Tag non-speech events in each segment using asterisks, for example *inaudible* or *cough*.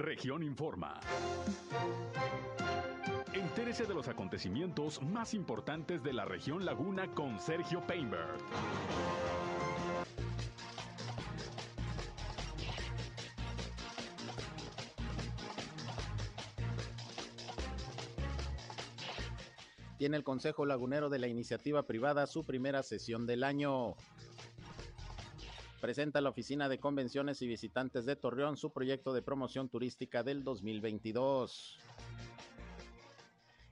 Región Informa. Entérese de los acontecimientos más importantes de la región Laguna con Sergio Painberg. Tiene el Consejo Lagunero de la Iniciativa Privada su primera sesión del año. Presenta la Oficina de Convenciones y Visitantes de Torreón su proyecto de promoción turística del 2022.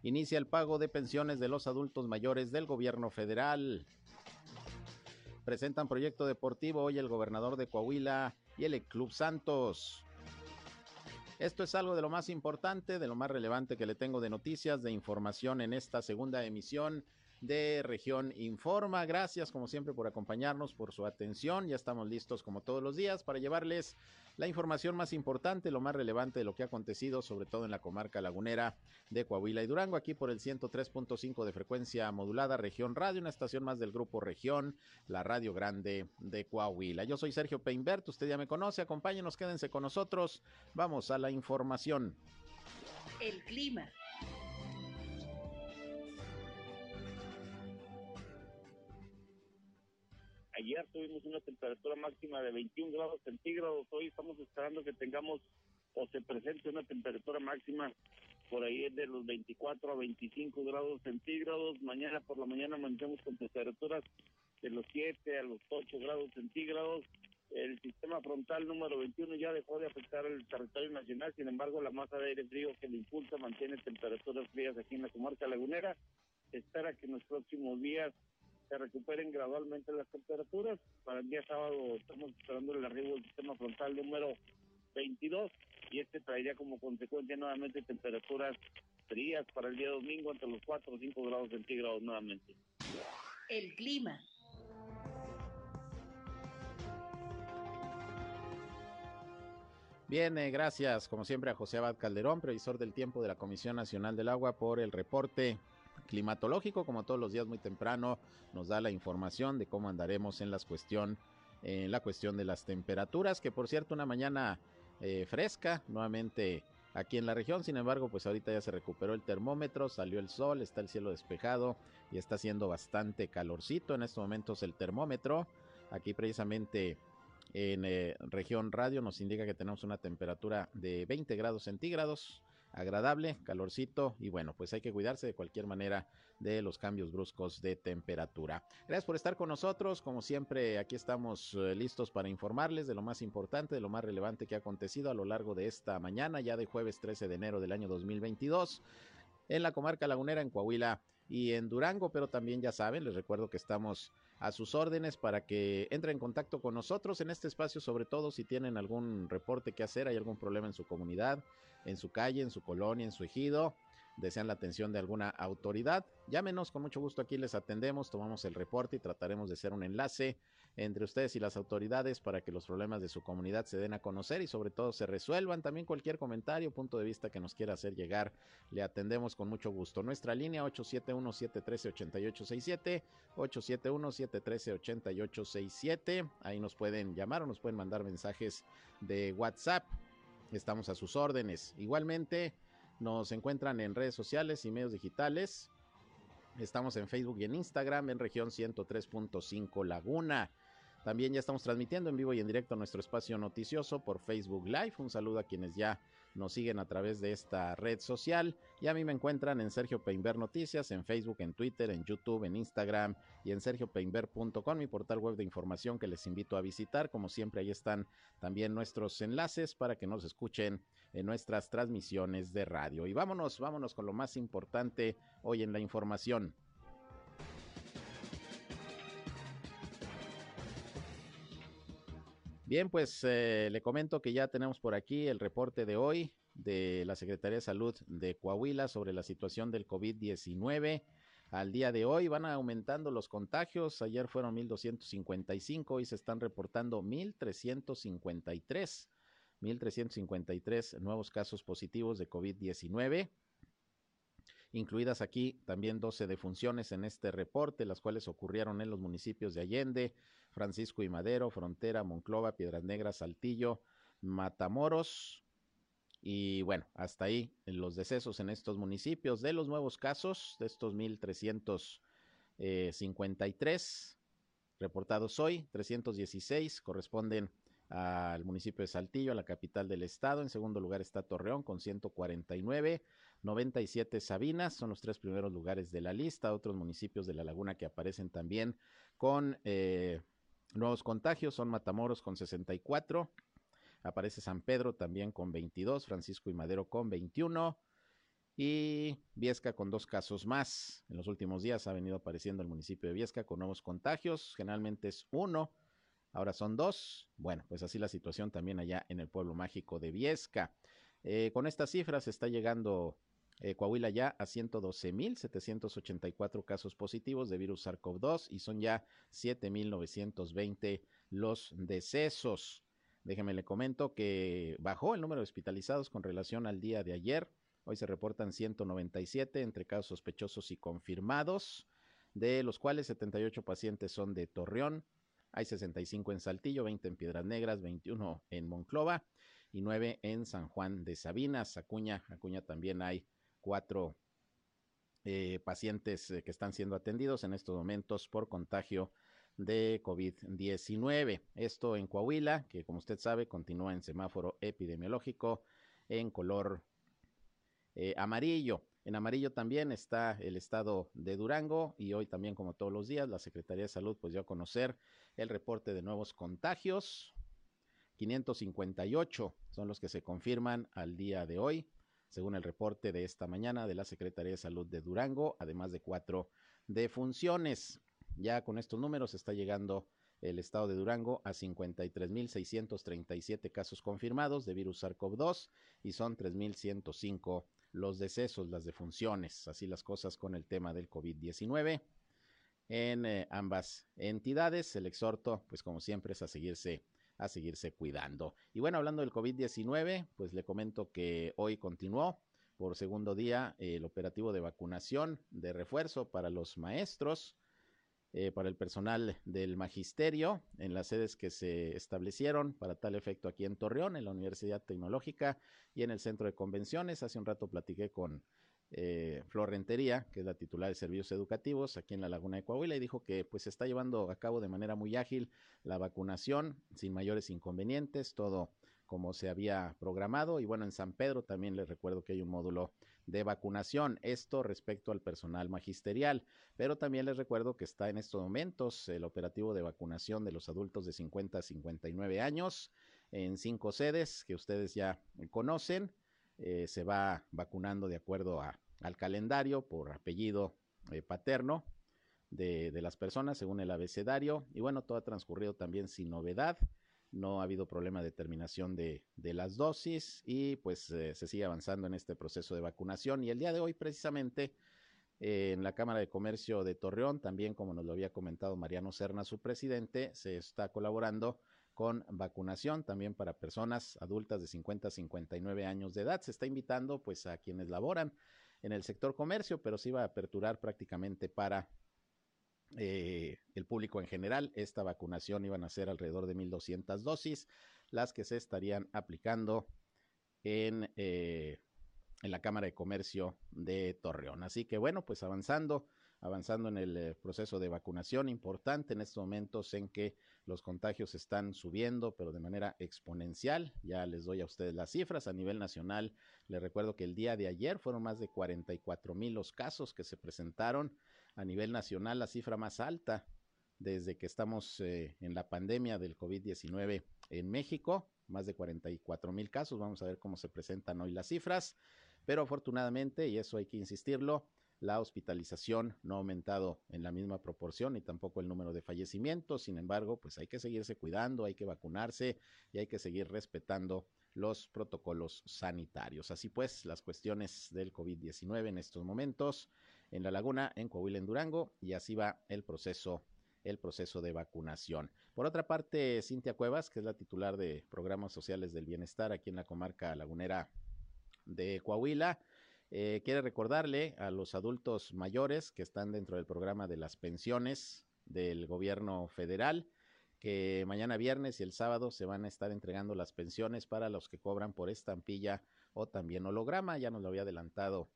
Inicia el pago de pensiones de los adultos mayores del gobierno federal. Presentan proyecto deportivo hoy el gobernador de Coahuila y el Club Santos. Esto es algo de lo más importante, de lo más relevante que le tengo de noticias, de información en esta segunda emisión de Región Informa. Gracias como siempre por acompañarnos, por su atención. Ya estamos listos como todos los días para llevarles la información más importante, lo más relevante de lo que ha acontecido, sobre todo en la comarca lagunera de Coahuila y Durango, aquí por el 103.5 de frecuencia modulada, región radio, una estación más del grupo región, la radio grande de Coahuila. Yo soy Sergio Peinbert, usted ya me conoce, acompáñenos, quédense con nosotros, vamos a la información. El clima. Ayer tuvimos una temperatura máxima de 21 grados centígrados. Hoy estamos esperando que tengamos o se presente una temperatura máxima por ahí de los 24 a 25 grados centígrados. Mañana por la mañana amanecemos con temperaturas de los 7 a los 8 grados centígrados. El sistema frontal número 21 ya dejó de afectar el territorio nacional, sin embargo la masa de aire frío que le impulsa mantiene temperaturas frías aquí en la comarca lagunera. espera que en los próximos días se recuperen gradualmente las temperaturas. Para el día sábado estamos esperando el arribo del sistema frontal número 22 y este traería como consecuencia nuevamente temperaturas frías para el día domingo entre los 4 o 5 grados centígrados nuevamente. El clima. Bien, eh, gracias como siempre a José Abad Calderón, previsor del tiempo de la Comisión Nacional del Agua, por el reporte climatológico, como todos los días muy temprano, nos da la información de cómo andaremos en las cuestión, la cuestión de las temperaturas, que por cierto una mañana eh, fresca, nuevamente aquí en la región, sin embargo, pues ahorita ya se recuperó el termómetro, salió el sol, está el cielo despejado y está haciendo bastante calorcito en estos momentos el termómetro. Aquí precisamente en eh, región radio nos indica que tenemos una temperatura de 20 grados centígrados agradable, calorcito y bueno, pues hay que cuidarse de cualquier manera de los cambios bruscos de temperatura. Gracias por estar con nosotros, como siempre aquí estamos eh, listos para informarles de lo más importante, de lo más relevante que ha acontecido a lo largo de esta mañana, ya de jueves 13 de enero del año 2022 en la comarca lagunera, en Coahuila y en Durango, pero también ya saben, les recuerdo que estamos a sus órdenes para que entren en contacto con nosotros en este espacio, sobre todo si tienen algún reporte que hacer, hay algún problema en su comunidad, en su calle, en su colonia, en su ejido, desean la atención de alguna autoridad, llámenos, con mucho gusto aquí les atendemos, tomamos el reporte y trataremos de hacer un enlace entre ustedes y las autoridades para que los problemas de su comunidad se den a conocer y sobre todo se resuelvan. También cualquier comentario, punto de vista que nos quiera hacer llegar, le atendemos con mucho gusto. Nuestra línea 871-713-8867, 871-713-8867, ahí nos pueden llamar o nos pueden mandar mensajes de WhatsApp. Estamos a sus órdenes. Igualmente, nos encuentran en redes sociales y medios digitales. Estamos en Facebook y en Instagram en región 103.5 Laguna. También ya estamos transmitiendo en vivo y en directo nuestro espacio noticioso por Facebook Live. Un saludo a quienes ya nos siguen a través de esta red social. Y a mí me encuentran en Sergio Peinber Noticias, en Facebook, en Twitter, en YouTube, en Instagram y en sergiopeinber.com, mi portal web de información que les invito a visitar. Como siempre, ahí están también nuestros enlaces para que nos escuchen en nuestras transmisiones de radio. Y vámonos, vámonos con lo más importante hoy en la información. Bien, pues eh, le comento que ya tenemos por aquí el reporte de hoy de la Secretaría de Salud de Coahuila sobre la situación del COVID-19. Al día de hoy van aumentando los contagios. Ayer fueron 1.255, hoy se están reportando 1.353. 1.353 nuevos casos positivos de COVID-19 incluidas aquí también 12 defunciones en este reporte, las cuales ocurrieron en los municipios de Allende, Francisco y Madero, Frontera, Monclova, Piedras Negras, Saltillo, Matamoros Y bueno, hasta ahí los decesos en estos municipios. De los nuevos casos, de estos 1.353 reportados hoy, 316 corresponden al municipio de Saltillo, a la capital del estado. En segundo lugar está Torreón con 149, 97 Sabinas, son los tres primeros lugares de la lista. Otros municipios de la laguna que aparecen también con eh, nuevos contagios son Matamoros con 64, aparece San Pedro también con 22, Francisco y Madero con 21 y Viesca con dos casos más. En los últimos días ha venido apareciendo el municipio de Viesca con nuevos contagios, generalmente es uno ahora son dos. Bueno, pues así la situación también allá en el pueblo mágico de Viesca. Eh, con estas cifras está llegando eh, Coahuila ya a 112.784 casos positivos de virus SARS-CoV-2 y son ya 7.920 los decesos. Déjeme le comento que bajó el número de hospitalizados con relación al día de ayer. Hoy se reportan 197 entre casos sospechosos y confirmados, de los cuales 78 pacientes son de Torreón, hay 65 en Saltillo, 20 en Piedras Negras, 21 en Monclova y 9 en San Juan de Sabinas. Acuña, Acuña también hay cuatro eh, pacientes eh, que están siendo atendidos en estos momentos por contagio de COVID-19. Esto en Coahuila, que como usted sabe continúa en semáforo epidemiológico en color eh, amarillo. En amarillo también está el estado de Durango y hoy también como todos los días la Secretaría de Salud pues dio a conocer el reporte de nuevos contagios. 558 son los que se confirman al día de hoy, según el reporte de esta mañana de la Secretaría de Salud de Durango, además de cuatro defunciones. Ya con estos números está llegando el estado de Durango a 53.637 casos confirmados de virus SARS-CoV-2 y son 3.105 los decesos, las defunciones, así las cosas con el tema del COVID-19 en eh, ambas entidades. El exhorto, pues como siempre, es a seguirse a seguirse cuidando. Y bueno, hablando del COVID-19, pues le comento que hoy continuó por segundo día el operativo de vacunación de refuerzo para los maestros, eh, para el personal del magisterio en las sedes que se establecieron para tal efecto aquí en Torreón, en la Universidad Tecnológica y en el Centro de Convenciones. Hace un rato platiqué con eh, Flor Rentería, que es la titular de servicios educativos aquí en la Laguna de Coahuila, y dijo que pues se está llevando a cabo de manera muy ágil la vacunación sin mayores inconvenientes, todo como se había programado. Y bueno, en San Pedro también les recuerdo que hay un módulo de vacunación, esto respecto al personal magisterial, pero también les recuerdo que está en estos momentos el operativo de vacunación de los adultos de 50 a 59 años en cinco sedes que ustedes ya conocen. Eh, se va vacunando de acuerdo a, al calendario por apellido eh, paterno de, las personas según el abecedario. Y bueno, todo ha transcurrido también sin novedad. No ha habido problema de terminación de, las dosis y pues eh, se sigue avanzando en este proceso de vacunación. Y el día de hoy precisamente en la Cámara de Comercio de Torreón, también como nos lo había comentado Mariano Serna, su presidente, se está colaborando con vacunación también para personas adultas de 50 a 59 años de edad. Se está invitando pues a quienes laboran en el sector comercio, pero se iba a aperturar prácticamente para eh, el público en general. Esta vacunación iban a ser alrededor de 1.200 dosis, las que se estarían aplicando en, eh, en la Cámara de Comercio de Torreón. Así que bueno, pues avanzando avanzando en el eh, proceso de vacunación importante en estos momentos en que los contagios están subiendo, pero de manera exponencial. Ya les doy a ustedes las cifras a nivel nacional. Les recuerdo que el día de ayer fueron más de 44 mil los casos que se presentaron a nivel nacional, la cifra más alta desde que estamos eh, en la pandemia del COVID-19 en México, más de 44 mil casos. Vamos a ver cómo se presentan hoy las cifras, pero afortunadamente, y eso hay que insistirlo, la hospitalización no ha aumentado en la misma proporción y tampoco el número de fallecimientos. Sin embargo, pues hay que seguirse cuidando, hay que vacunarse y hay que seguir respetando los protocolos sanitarios. Así pues, las cuestiones del COVID-19 en estos momentos en La Laguna, en Coahuila, en Durango, y así va el proceso el proceso de vacunación. Por otra parte, Cintia Cuevas, que es la titular de programas sociales del bienestar aquí en la comarca lagunera de Coahuila, eh, quiere recordarle a los adultos mayores que están dentro del programa de las pensiones del gobierno federal que mañana viernes y el sábado se van a estar entregando las pensiones para los que cobran por estampilla o también holograma. Ya nos lo había adelantado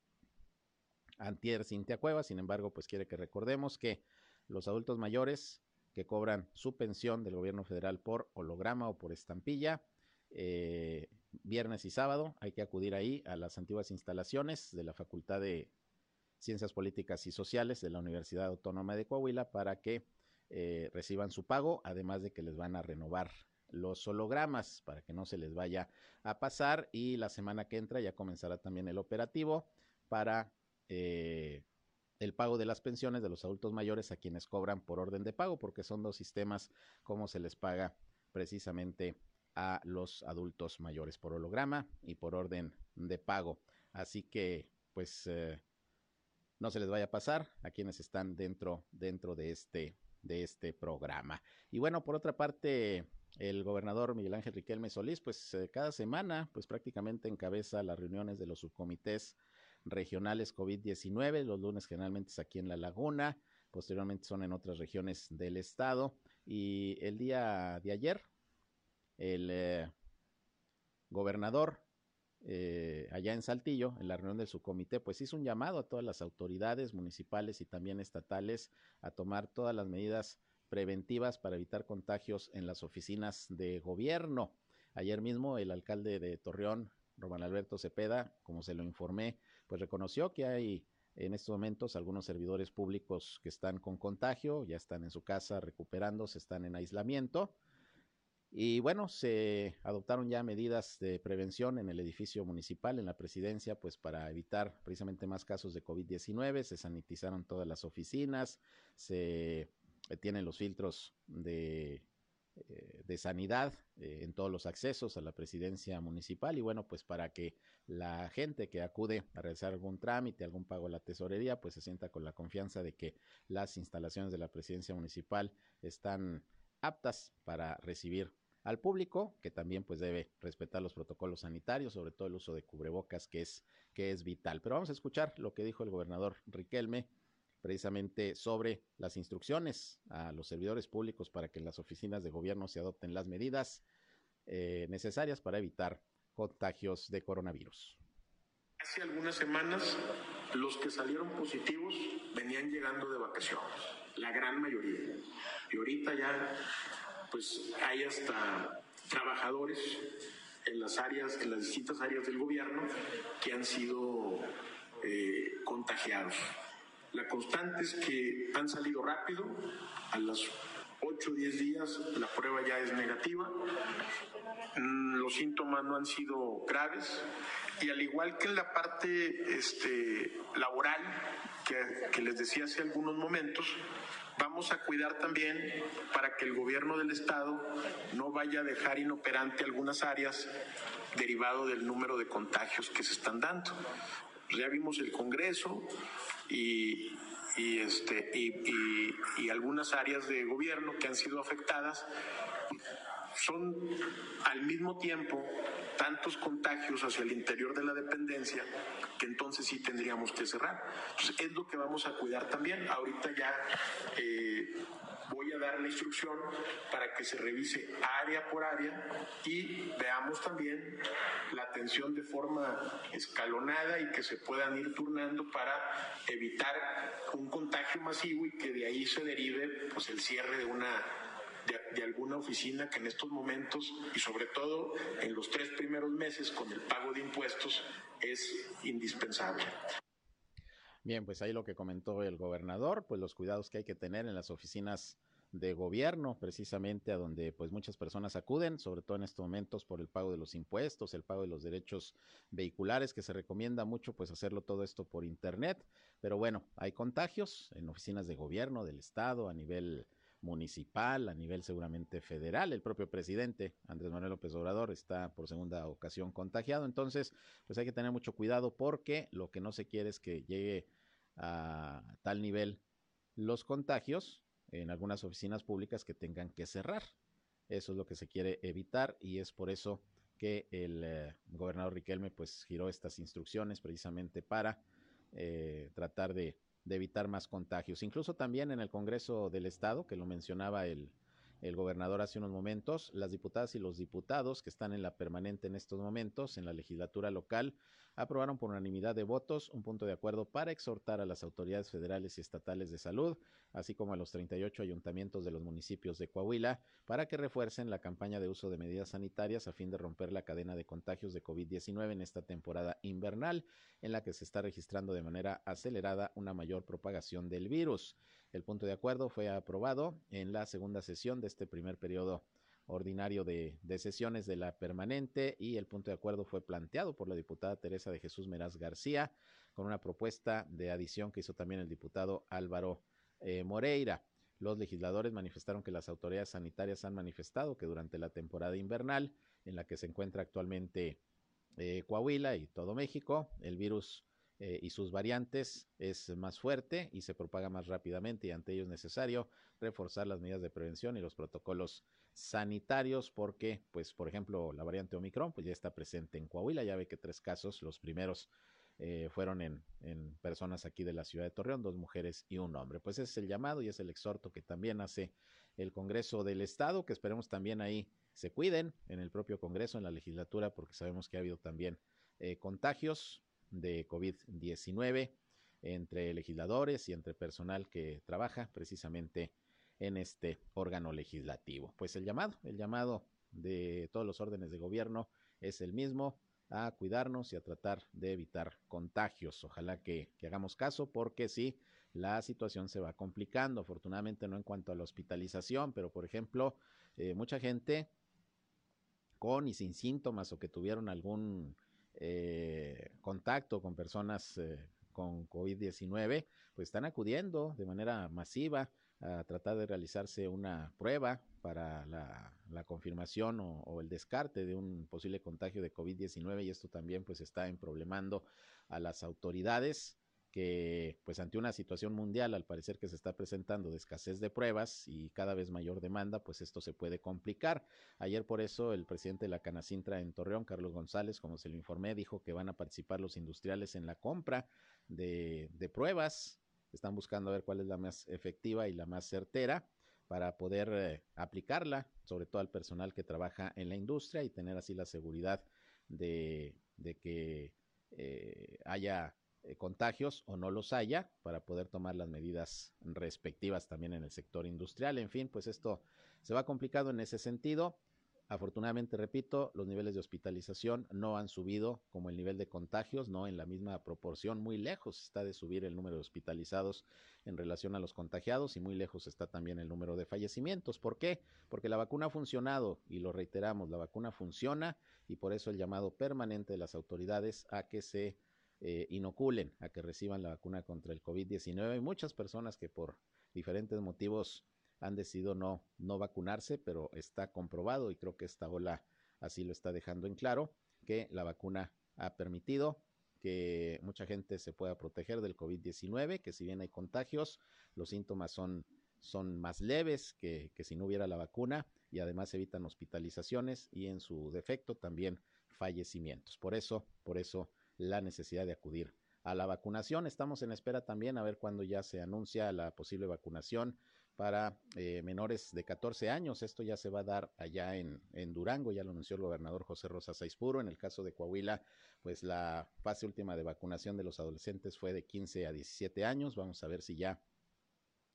Antier Cintia Cueva, sin embargo, pues quiere que recordemos que los adultos mayores que cobran su pensión del gobierno federal por holograma o por estampilla, eh, viernes y sábado hay que acudir ahí a las antiguas instalaciones de la Facultad de Ciencias Políticas y Sociales de la Universidad Autónoma de Coahuila para que eh, reciban su pago, además de que les van a renovar los hologramas para que no se les vaya a pasar y la semana que entra ya comenzará también el operativo para eh, el pago de las pensiones de los adultos mayores a quienes cobran por orden de pago, porque son dos sistemas como se les paga precisamente a los adultos mayores por holograma y por orden de pago. Así que, pues, eh, no se les vaya a pasar a quienes están dentro, dentro de este, de este programa. Y bueno, por otra parte, el gobernador Miguel Ángel Riquelme Solís, pues eh, cada semana, pues prácticamente encabeza las reuniones de los subcomités regionales COVID-19. Los lunes generalmente es aquí en La Laguna, posteriormente son en otras regiones del estado. Y el día de ayer, el eh, gobernador eh, allá en Saltillo, en la reunión del subcomité, pues hizo un llamado a todas las autoridades municipales y también estatales a tomar todas las medidas preventivas para evitar contagios en las oficinas de gobierno. Ayer mismo el alcalde de Torreón, Román Alberto Cepeda, como se lo informé, pues reconoció que hay en estos momentos algunos servidores públicos que están con contagio, ya están en su casa recuperándose, están en aislamiento. Y bueno, se adoptaron ya medidas de prevención en el edificio municipal, en la presidencia, pues para evitar precisamente más casos de COVID-19. Se sanitizaron todas las oficinas, se tienen los filtros de eh, de sanidad eh, en todos los accesos a la presidencia municipal y bueno, pues para que la gente que acude a realizar algún trámite, algún pago a la tesorería, pues se sienta con la confianza de que las instalaciones de la presidencia municipal están aptas para recibir al público, que también pues debe respetar los protocolos sanitarios, sobre todo el uso de cubrebocas, que es, que es vital. Pero vamos a escuchar lo que dijo el gobernador Riquelme precisamente sobre las instrucciones a los servidores públicos para que en las oficinas de gobierno se adopten las medidas eh, necesarias para evitar contagios de coronavirus. Hace algunas semanas los que salieron positivos venían llegando de vacaciones, la gran mayoría. Y ahorita ya pues hay hasta trabajadores en las áreas, en las distintas áreas del gobierno que han sido eh, contagiados. La constante es que han salido rápido, a los 8 o 10 días la prueba ya es negativa, mm, los síntomas no han sido graves y al igual que en la parte este, laboral, que les decía hace algunos momentos, vamos a cuidar también para que el gobierno del estado no vaya a dejar inoperante algunas áreas derivado del número de contagios que se están dando. Ya vimos el Congreso, y, y, este, y, y, algunas áreas de gobierno que han sido afectadas son al mismo tiempo tantos contagios hacia el interior de la dependencia que entonces sí tendríamos que cerrar. Entonces es lo que vamos a cuidar también. Ahorita ya eh, voy a dar la instrucción para que se revise área por área y veamos también la atención de forma escalonada y que se puedan ir turnando para evitar un contagio masivo y que de ahí se derive pues el cierre de una de, alguna oficina que en estos momentos y sobre todo en los tres primeros meses con el pago de impuestos es indispensable. Bien, pues ahí lo que comentó el gobernador, pues los cuidados que hay que tener en las oficinas de gobierno, precisamente a donde pues muchas personas acuden, sobre todo en estos momentos por el pago de los impuestos, el pago de los derechos vehiculares, que se recomienda mucho pues hacerlo todo esto por internet, pero bueno, hay contagios en oficinas de gobierno del estado a nivel municipal, a nivel seguramente federal. El propio presidente, Andrés Manuel López Obrador, está por segunda ocasión contagiado. Entonces, pues hay que tener mucho cuidado porque lo que no se quiere es que llegue a tal nivel los contagios en algunas oficinas públicas que tengan que cerrar. Eso es lo que se quiere evitar y es por eso que el eh, gobernador Riquelme pues giró estas instrucciones precisamente para eh, tratar de de evitar más contagios. Incluso también en el Congreso del Estado, que lo mencionaba el, el gobernador hace unos momentos, las diputadas y los diputados que están en la permanente en estos momentos en la legislatura local aprobaron por unanimidad de votos un punto de acuerdo para exhortar a las autoridades federales y estatales de salud, así como a los 38 ayuntamientos de los municipios de Coahuila, para que refuercen la campaña de uso de medidas sanitarias a fin de romper la cadena de contagios de COVID-19 en esta temporada invernal, en la que se está registrando de manera acelerada una mayor propagación del virus. El punto de acuerdo fue aprobado en la segunda sesión de este primer periodo ordinario de, sesiones de la permanente y el punto de acuerdo fue planteado por la diputada Teresa de Jesús Meraz García con una propuesta de adición que hizo también el diputado Álvaro eh, Moreira. Los legisladores manifestaron que las autoridades sanitarias han manifestado que durante la temporada invernal en la que se encuentra actualmente eh, Coahuila y todo México, el virus eh, y sus variantes es más fuerte y se propaga más rápidamente y ante ello es necesario reforzar las medidas de prevención y los protocolos sanitarios porque, pues, por ejemplo, la variante Omicron, pues ya está presente en Coahuila, ya ve que tres casos, los primeros eh, fueron en, en, personas aquí de la ciudad de Torreón, dos mujeres y un hombre. Pues ese es el llamado y es el exhorto que también hace el Congreso del Estado, que esperemos también ahí se cuiden en el propio Congreso, en la legislatura, porque sabemos que ha habido también eh, contagios de COVID-19 entre legisladores y entre personal que trabaja precisamente en este órgano legislativo. Pues el llamado, el llamado de todos los órdenes de gobierno es el mismo, a cuidarnos y a tratar de evitar contagios. Ojalá que, hagamos caso porque sí, la situación se va complicando. Afortunadamente no en cuanto a la hospitalización, pero por ejemplo, eh, mucha gente con y sin síntomas o que tuvieron algún eh, contacto con personas eh, con COVID-19, pues están acudiendo de manera masiva a tratar de realizarse una prueba para la, confirmación o, el descarte de un posible contagio de COVID-19 y esto también pues está emproblemando a las autoridades que pues ante una situación mundial al parecer que se está presentando de escasez de pruebas y cada vez mayor demanda, pues esto se puede complicar. Ayer por eso el presidente de la Canacintra en Torreón, Carlos González, como se lo informé, dijo que van a participar los industriales en la compra de, pruebas están buscando ver cuál es la más efectiva y la más certera para poder eh, aplicarla, sobre todo al personal que trabaja en la industria y tener así la seguridad de, que eh, haya eh, contagios o no los haya para poder tomar las medidas respectivas también en el sector industrial. En fin, pues esto se va complicado en ese sentido. Afortunadamente, repito, los niveles de hospitalización no han subido como el nivel de contagios, no en la misma proporción, muy lejos está de subir el número de hospitalizados en relación a los contagiados y muy lejos está también el número de fallecimientos. ¿Por qué? Porque la vacuna ha funcionado y lo reiteramos, la vacuna funciona y por eso el llamado permanente de las autoridades a que se eh, inoculen, a que reciban la vacuna contra el COVID-19. Hay muchas personas que por diferentes motivos han decidido no, no vacunarse, pero está comprobado y creo que esta ola así lo está dejando en claro, que la vacuna ha permitido que mucha gente se pueda proteger del COVID-19, que si bien hay contagios, los síntomas son, son más leves que, que si no hubiera la vacuna y además evitan hospitalizaciones y en su defecto también fallecimientos. Por eso, por eso la necesidad de acudir a la vacunación. Estamos en espera también a ver cuándo ya se anuncia la posible vacunación para eh, menores de 14 años. Esto ya se va a dar allá en, Durango, ya lo anunció el gobernador José Rosa Saizpuro. En el caso de Coahuila, pues la fase última de vacunación de los adolescentes fue de 15 a 17 años. Vamos a ver si ya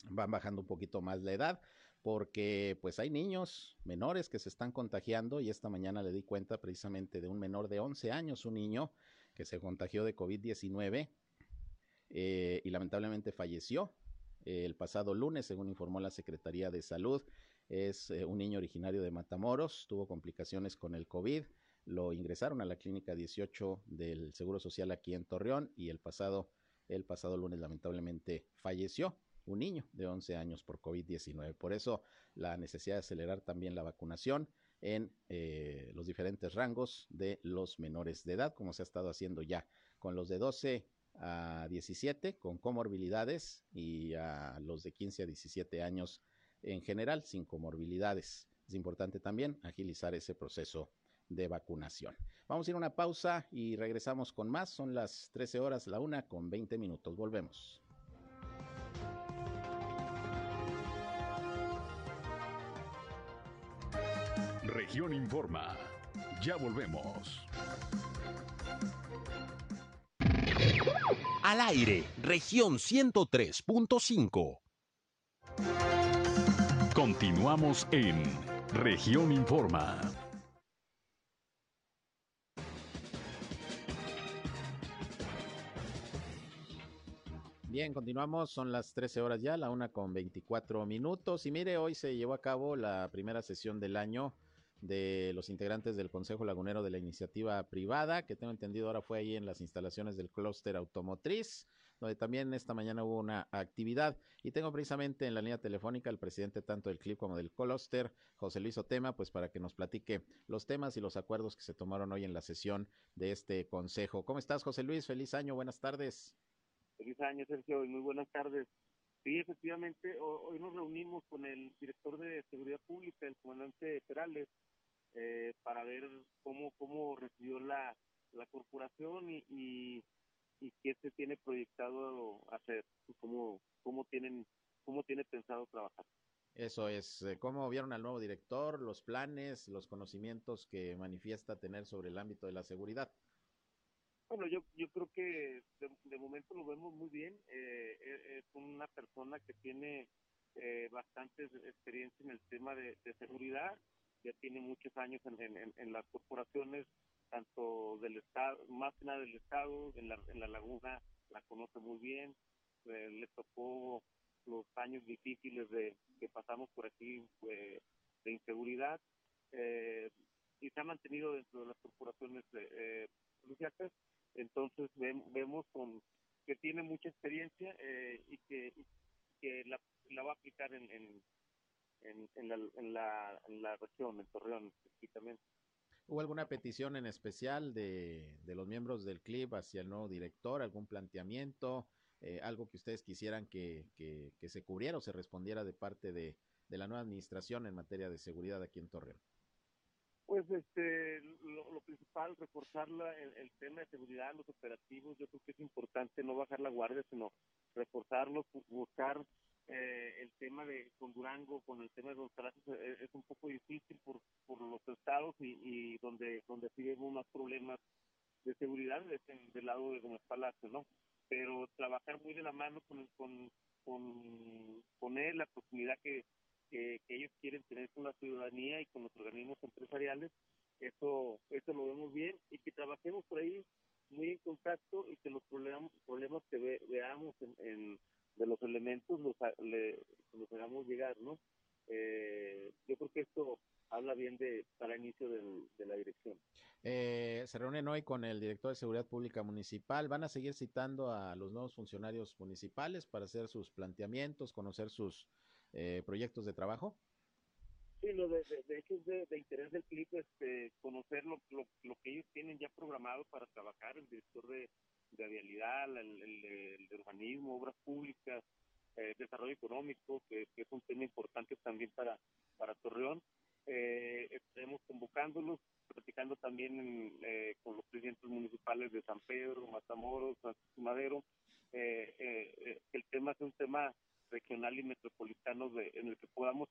van bajando un poquito más la edad porque pues hay niños menores que se están contagiando y esta mañana le di cuenta precisamente de un menor de 11 años, un niño que se contagió de COVID-19 eh, y lamentablemente falleció el pasado lunes, según informó la Secretaría de Salud. Es eh, un niño originario de Matamoros, tuvo complicaciones con el COVID, lo ingresaron a la clínica 18 del Seguro Social aquí en Torreón y el pasado, el pasado lunes lamentablemente falleció un niño de 11 años por COVID-19. Por eso la necesidad de acelerar también la vacunación en eh, los diferentes rangos de los menores de edad, como se ha estado haciendo ya con los de 12 a 17 con comorbilidades y a los de 15 a 17 años en general sin comorbilidades. Es importante también agilizar ese proceso de vacunación. Vamos a ir a una pausa y regresamos con más. Son las 13 horas, la una con 20 minutos. Volvemos. Región Informa. Ya volvemos. Al aire, región 103.5. Continuamos en región Informa. Bien, continuamos, son las 13 horas ya, la una con 24 minutos. Y mire, hoy se llevó a cabo la primera sesión del año de los integrantes del Consejo Lagunero de la Iniciativa Privada, que tengo entendido ahora fue ahí en las instalaciones del clúster automotriz, donde también esta mañana hubo una actividad. Y tengo precisamente en la línea telefónica al presidente tanto del CLIP como del clúster, José Luis Otema, pues para que nos platique los temas y los acuerdos que se tomaron hoy en la sesión de este consejo. ¿Cómo estás, José Luis? Feliz año, buenas tardes. Feliz año, Sergio, y muy buenas tardes. Sí, efectivamente, hoy nos reunimos con el director de Seguridad Pública, el comandante Perales, eh, para ver cómo cómo recibió la, la corporación y, y, y, qué se tiene proyectado hacer, cómo, cómo, tienen, cómo tiene pensado trabajar. Eso es, eh, ¿cómo vieron al nuevo director, los planes, los conocimientos que manifiesta tener sobre el ámbito de la seguridad? Bueno, yo, yo creo que de, momento lo vemos muy bien. Eh, e, es una persona que tiene eh, bastante experiencia en el tema de, seguridad. Ya tiene muchos años en, en, las corporaciones, tanto del Estado, más que nada del Estado, en la, en la laguna la conoce muy bien. Eh, le tocó los años difíciles de que pasamos por aquí de inseguridad. Eh, y se ha mantenido dentro de las corporaciones eh, entonces vemos con que tiene mucha experiencia eh, y que, la, la, va a aplicar en, en, en, la, en, la, en la región, en Torreón específicamente. ¿Hubo alguna petición en especial de, de, los miembros del CLIP hacia el nuevo director? ¿Algún planteamiento? Eh, ¿Algo que ustedes quisieran que, se cubriera o se respondiera de parte de, de la nueva administración en materia de seguridad aquí en Torreón? Pues este, lo, principal, reforzar el, tema de seguridad, los operativos, yo creo que es importante no bajar la guardia, sino reforzarlos, buscar eh, el tema de con Durango, con el tema de los trazos, eh, es, un poco difícil por, por los estados y, donde donde sí más problemas de seguridad es del lado de Gómez Palacio, ¿no? Pero trabajar muy de la mano con, con, con, con él, la proximidad que que, ellos quieren tener con la ciudadanía y con los organismos empresariales, eso, eso lo vemos bien y que trabajemos por ahí muy en contacto y que los problemas, problemas que veamos en, de los elementos los, los hagamos llegar, ¿no? Eh, yo creo que esto habla bien de para inicio de la dirección. Eh, se reúnen hoy con el director de Seguridad Pública Municipal. ¿Van a seguir citando a los nuevos funcionarios municipales para hacer sus planteamientos, conocer sus eh, proyectos de trabajo? Sí, lo de, hecho es de, interés del CLIP este, conocer lo, lo, que ellos tienen ya programado para trabajar, el director de, de vialidad, el, de urbanismo, obras públicas, eh, desarrollo económico, que, es un tema importante también para, para Torreón. Eh, estaremos convocándolos, platicando también eh, con los presidentes municipales de San Pedro, Matamoros, Madero. el tema es un tema regional y metropolitano de, en el que podamos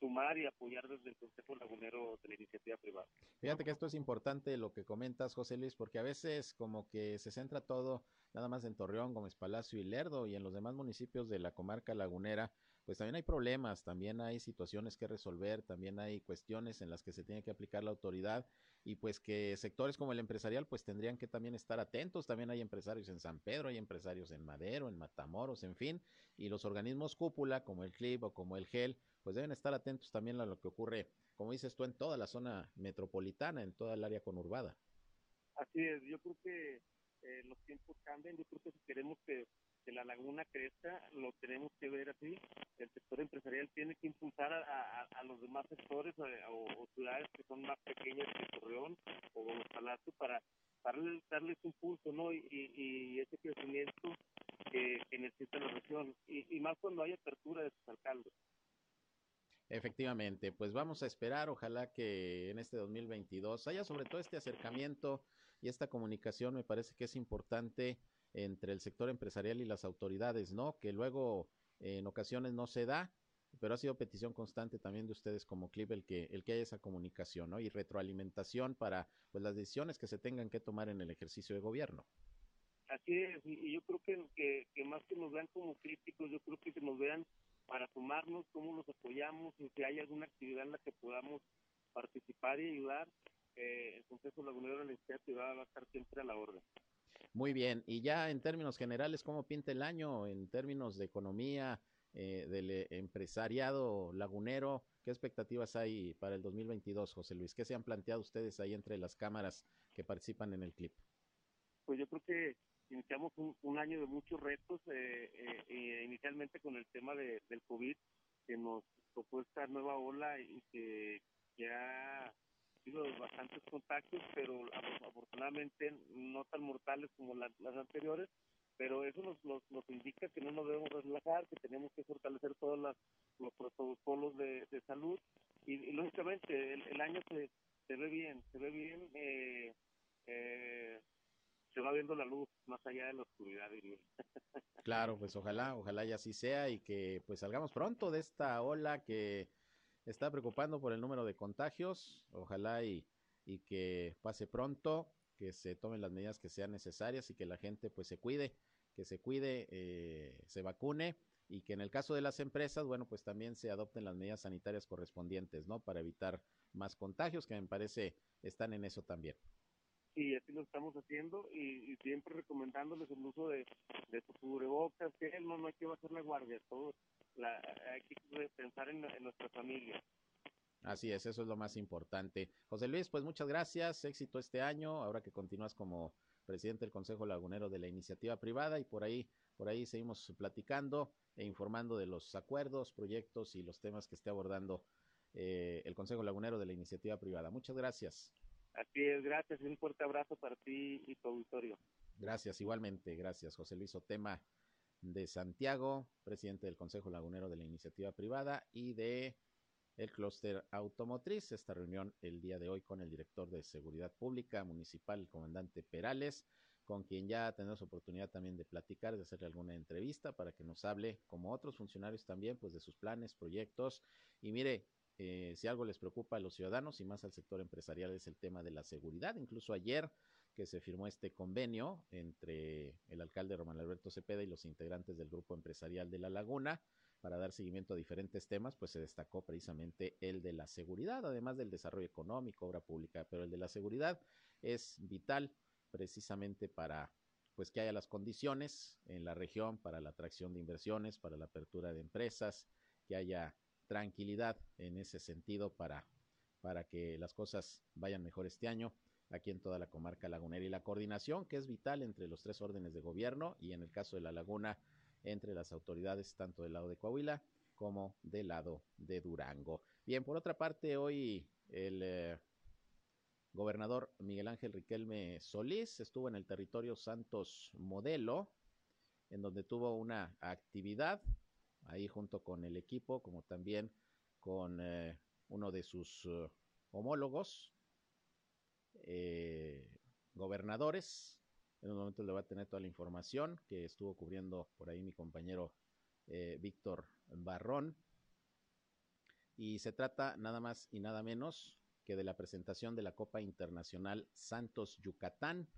sumar y apoyar desde el Consejo Lagunero de la Iniciativa Privada. Fíjate que esto es importante lo que comentas, José Luis, porque a veces como que se centra todo nada más en Torreón, Gómez Palacio y Lerdo y en los demás municipios de la comarca lagunera, pues también hay problemas, también hay situaciones que resolver, también hay cuestiones en las que se tiene que aplicar la autoridad y pues que sectores como el empresarial pues tendrían que también estar atentos, también hay empresarios en San Pedro, hay empresarios en Madero, en Matamoros, en fin, y los organismos cúpula como el CLIP o como el GEL pues deben estar atentos también a lo que ocurre, como dices tú, en toda la zona metropolitana, en toda el área conurbada. Así es, yo creo que eh, los tiempos cambian, yo creo que si queremos que que la laguna crezca, lo tenemos que ver así. El sector empresarial tiene que impulsar a, a, los demás sectores eh, o, ciudades que son más pequeñas que Torreón o los Palacios para, para darles impulso ¿no? y, y, ese crecimiento que, necesita la región. Y, y más cuando hay apertura de sus alcaldes. Efectivamente, pues vamos a esperar, ojalá que en este 2022 haya sobre todo este acercamiento y esta comunicación, me parece que es importante entre el sector empresarial y las autoridades, ¿no? Que luego en ocasiones no se da pero ha sido petición constante también de ustedes como CLIP el que, el que haya esa comunicación ¿no? y retroalimentación para pues, las decisiones que se tengan que tomar en el ejercicio de gobierno. Así es, y yo creo que, que, más que nos vean como críticos, yo creo que que nos vean para tomarnos, cómo nos apoyamos, si hay alguna actividad en la que podamos participar y ayudar, eh, el Consejo Lagunero de la Universidad va a estar siempre a la orden. Muy bien, y ya en términos generales, ¿cómo pinta el año en términos de economía, eh, del eh, empresariado lagunero? ¿Qué expectativas hay para el 2022, José Luis? ¿Qué se han planteado ustedes ahí entre las cámaras que participan en el clip? Pues yo creo que iniciamos un, año de muchos retos, eh, inicialmente con el tema de, del COVID, que nos tocó esta nueva ola y que ya sido bastantes contactos, pero afortunadamente no tan mortales como las anteriores, pero eso nos, nos, indica que no nos debemos relajar, que tenemos que fortalecer todos los protocolos de, de salud y, lógicamente el, año se, se ve bien, se ve bien, eh, eh, se va viendo la luz más allá de la oscuridad. *laughs* Claro, pues ojalá, ojalá ya así sea y que pues salgamos pronto de esta ola que está preocupando por el número de contagios. Ojalá y, y que pase pronto, que se tomen las medidas que sean necesarias y que la gente pues se cuide, que se cuide, eh, se vacune y que en el caso de las empresas, bueno, pues también se adopten las medidas sanitarias correspondientes, ¿no? Para evitar más contagios, que me parece están en eso también. Sí, así lo estamos haciendo y, siempre recomendándoles el uso de, de no, hay que bajar la guardia, todo la, hay que pensar en, nuestra familia. Así es, eso es lo más importante. José Luis, pues muchas gracias, éxito este año, ahora que continúas como presidente del Consejo Lagunero de la Iniciativa Privada y por ahí, por ahí seguimos platicando e informando de los acuerdos, proyectos y los temas que esté abordando eh, el Consejo Lagunero de la Iniciativa Privada. Muchas gracias. Así es, gracias, un fuerte abrazo para ti y tu auditorio. Gracias, igualmente, gracias, José Luis Otema de Santiago, presidente del Consejo Lagunero de la Iniciativa Privada y de el clúster automotriz. Esta reunión el día de hoy con el director de Seguridad Pública Municipal, el comandante Perales, con quien ya tenemos oportunidad también de platicar, de hacerle alguna entrevista para que nos hable, como otros funcionarios también, pues de sus planes, proyectos. Y mire, eh, si algo les preocupa a los ciudadanos y más al sector empresarial es el tema de la seguridad. Incluso ayer que se firmó este convenio entre el alcalde Román Alberto Cepeda y los integrantes del grupo empresarial de La Laguna para dar seguimiento a diferentes temas, pues se destacó precisamente el de la seguridad, además del desarrollo económico, obra pública, pero el de la seguridad es vital precisamente para pues que haya las condiciones en la región para la atracción de inversiones, para la apertura de empresas, que haya tranquilidad en ese sentido para, para que las cosas vayan mejor este año aquí en toda la comarca lagunera y la coordinación que es vital entre los tres órdenes de gobierno y en el caso de la laguna entre las autoridades tanto del lado de Coahuila como del lado de Durango. Bien, por otra parte, hoy el eh, gobernador Miguel Ángel Riquelme Solís estuvo en el territorio Santos Modelo, en donde tuvo una actividad ahí junto con el equipo, como también con eh, uno de sus uh, homólogos, eh, gobernadores. En un momento le va a tener toda la información que estuvo cubriendo por ahí mi compañero eh, Víctor Barrón. Y se trata nada más y nada menos que de la presentación de la Copa Internacional Santos Yucatán,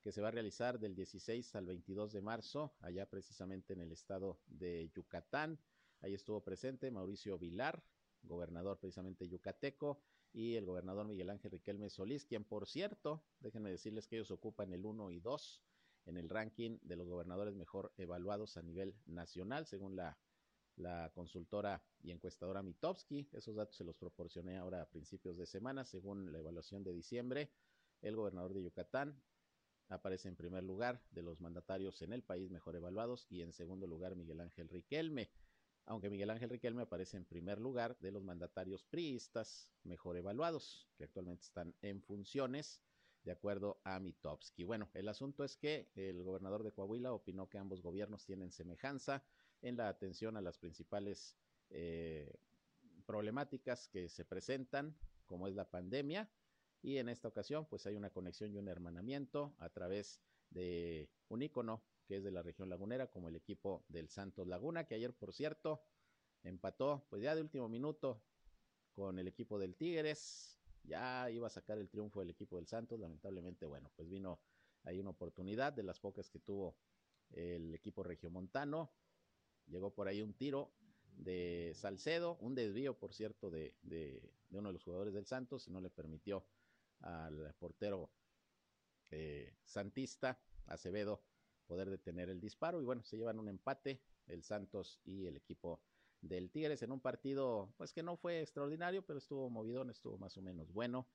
que se va a realizar del 16 al 22 de marzo, allá precisamente en el estado de Yucatán. Ahí estuvo presente Mauricio Vilar, gobernador precisamente yucateco, y el gobernador Miguel Ángel Riquelme Solís, quien por cierto, déjenme decirles que ellos ocupan el 1 y 2 en el ranking de los gobernadores mejor evaluados a nivel nacional, según la, la consultora y encuestadora Mitowski. Esos datos se los proporcioné ahora a principios de semana, según la evaluación de diciembre. El gobernador de Yucatán aparece en primer lugar de los mandatarios en el país mejor evaluados y en segundo lugar Miguel Ángel Riquelme aunque Miguel Ángel Riquelme aparece en primer lugar de los mandatarios priistas mejor evaluados, que actualmente están en funciones, de acuerdo a Mitowski. Bueno, el asunto es que el gobernador de Coahuila opinó que ambos gobiernos tienen semejanza en la atención a las principales eh, problemáticas que se presentan, como es la pandemia, y en esta ocasión pues hay una conexión y un hermanamiento a través de un ícono que es de la región lagunera, como el equipo del Santos Laguna, que ayer, por cierto, empató, pues ya de último minuto con el equipo del Tigres, ya iba a sacar el triunfo el equipo del Santos, lamentablemente, bueno, pues vino ahí una oportunidad de las pocas que tuvo el equipo regiomontano, llegó por ahí un tiro de Salcedo, un desvío, por cierto, de, de, uno de los jugadores del Santos, y no le permitió al portero eh, Santista, Acevedo, poder detener el disparo. Y bueno, se llevan un empate el Santos y el equipo del Tigres en un partido, pues que no fue extraordinario, pero estuvo movido, estuvo más o menos bueno.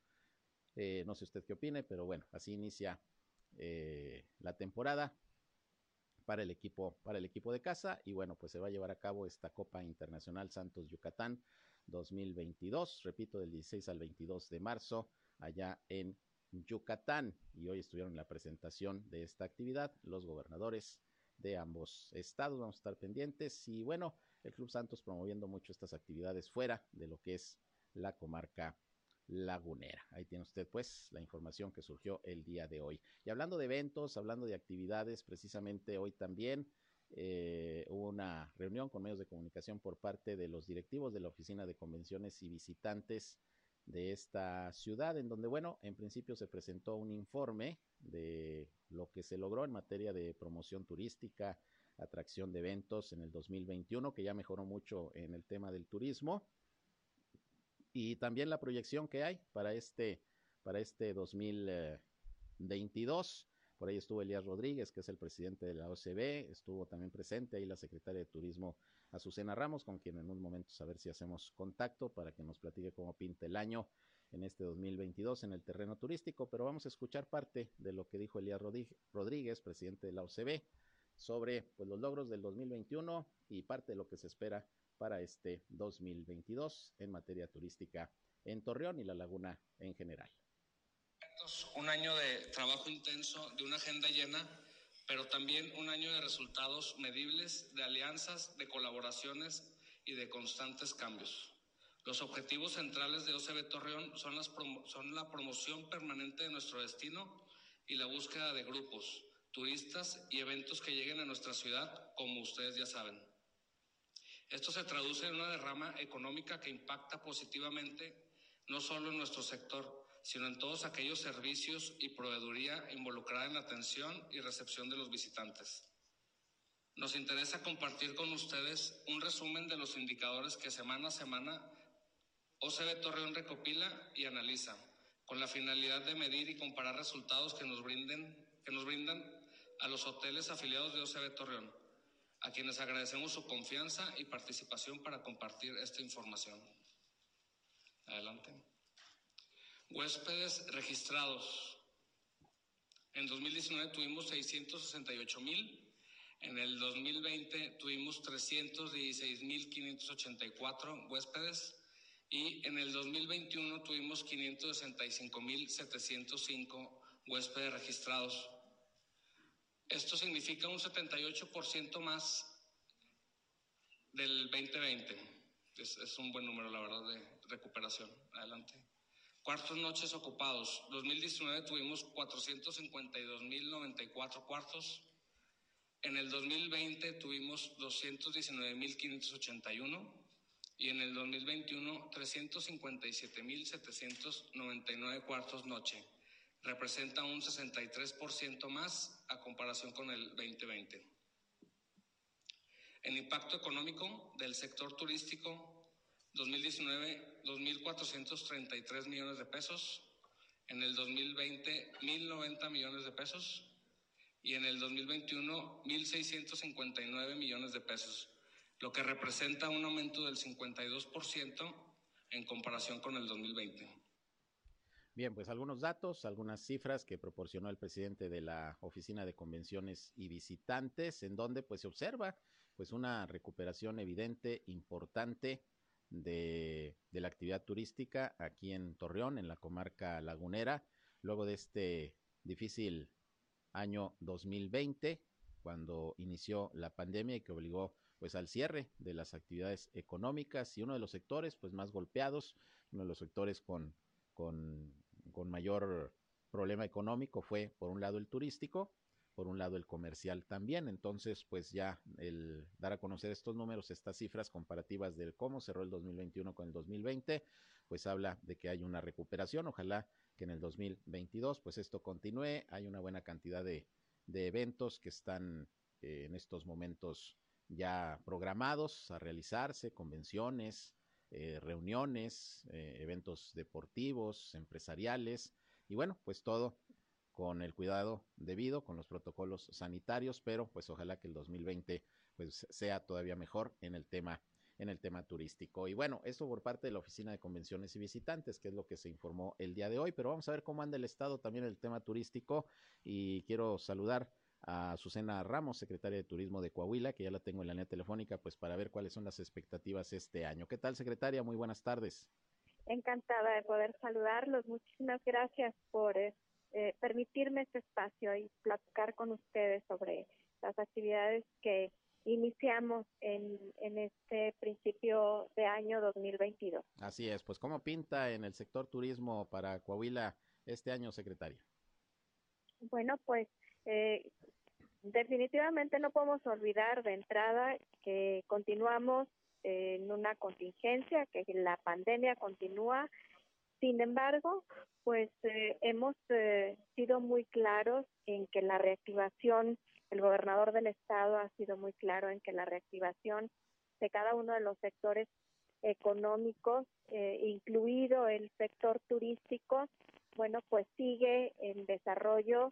Eh, no sé usted qué opine, pero bueno, así inicia eh, la temporada para el equipo para el equipo de casa y bueno pues se va a llevar a cabo esta Copa Internacional Santos Yucatán 2022 repito del 16 al 22 de marzo allá en Yucatán y hoy estuvieron en la presentación de esta actividad los gobernadores de ambos estados vamos a estar pendientes y bueno el Club Santos promoviendo mucho estas actividades fuera de lo que es la comarca lagunera. Ahí tiene usted pues la información que surgió el día de hoy. Y hablando de eventos, hablando de actividades, precisamente hoy también eh, hubo una reunión con medios de comunicación por parte de los directivos de la Oficina de Convenciones y Visitantes de esta ciudad, en donde, bueno, en principio se presentó un informe de lo que se logró en materia de promoción turística, atracción de eventos en el 2021, que ya mejoró mucho en el tema del turismo y también la proyección que hay para este, para este 2022. Por ahí estuvo Elías Rodríguez, que es el presidente de la OCB, estuvo también presente ahí la secretaria de Turismo Azucena Ramos, con quien en un momento a ver si hacemos contacto para que nos platique cómo pinta el año en este 2022 en el terreno turístico, pero vamos a escuchar parte de lo que dijo Elías Rodríguez, presidente de la OCB, sobre pues, los logros del 2021 y parte de lo que se espera para este 2022 en materia turística en Torreón y la laguna en general. Un año de trabajo intenso, de una agenda llena, pero también un año de resultados medibles, de alianzas, de colaboraciones y de constantes cambios. Los objetivos centrales de OCB Torreón son, las son la promoción permanente de nuestro destino y la búsqueda de grupos, turistas y eventos que lleguen a nuestra ciudad, como ustedes ya saben. Esto se traduce en una derrama económica que impacta positivamente no solo en nuestro sector, sino en todos aquellos servicios y proveeduría involucrada en la atención y recepción de los visitantes. Nos interesa compartir con ustedes un resumen de los indicadores que semana a semana OCB Torreón recopila y analiza, con la finalidad de medir y comparar resultados que nos, brinden, que nos brindan a los hoteles afiliados de OCB Torreón a quienes agradecemos su confianza y participación para compartir esta información. Adelante. Huéspedes registrados. En 2019 tuvimos 668 mil. En el 2020 tuvimos 316.584 huéspedes y en el 2021 tuvimos 565.705 huéspedes registrados. Esto significa un 78% más del 2020. Es, es, un buen número, la verdad, de recuperación. Adelante. Cuartos noches ocupados. 2019 tuvimos 452.094 cuartos. En el 2020 tuvimos 219.581 y en el 2021 357.799 cuartos noche representa un 63% más a comparación con el 2020. El impacto económico del sector turístico 2019, 2.433 millones de pesos, en el 2020, 1.090 millones de pesos y en el 2021, 1.659 millones de pesos, lo que representa un aumento del 52% en comparación con el 2020. Bien, pues algunos datos, algunas cifras que proporcionó el presidente de la Oficina de Convenciones y Visitantes, en donde pues se observa pues una recuperación evidente, importante de, de la actividad turística aquí en Torreón, en la comarca lagunera, luego de este difícil año 2020, cuando inició la pandemia y que obligó pues al cierre de las actividades económicas y uno de los sectores pues más golpeados, uno de los sectores con con, mayor problema económico fue, por un lado, el turístico, por un lado el comercial también. Entonces, pues ya el dar a conocer estos números, estas cifras comparativas del cómo cerró el 2021 con el 2020, pues habla de que hay una recuperación. Ojalá que en el 2022, pues esto continúe. Hay una buena cantidad de, eventos que están eh, en estos momentos ya programados a realizarse, convenciones, eh, reuniones, eh, eventos deportivos, empresariales y bueno, pues todo con el cuidado debido, con los protocolos sanitarios, pero pues ojalá que el 2020 pues sea todavía mejor en el tema en el tema turístico. Y bueno, esto por parte de la Oficina de Convenciones y Visitantes, que es lo que se informó el día de hoy, pero vamos a ver cómo anda el Estado también el tema turístico y quiero saludar a Susana Ramos, secretaria de Turismo de Coahuila, que ya la tengo en la línea telefónica, pues para ver cuáles son las expectativas este año. ¿Qué tal, secretaria? Muy buenas tardes. Encantada de poder saludarlos. Muchísimas gracias por eh, permitirme este espacio y platicar con ustedes sobre las actividades que iniciamos en, en este principio de año 2022. Así es, pues ¿cómo pinta en el sector turismo para Coahuila este año, secretaria? Bueno, pues eh, definitivamente no podemos olvidar de entrada que continuamos en una contingencia, que la pandemia continúa. Sin embargo, pues eh, hemos eh, sido muy claros en que la reactivación, el gobernador del estado ha sido muy claro en que la reactivación de cada uno de los sectores económicos, incluido el sector turístico, bueno, pues sigue en desarrollo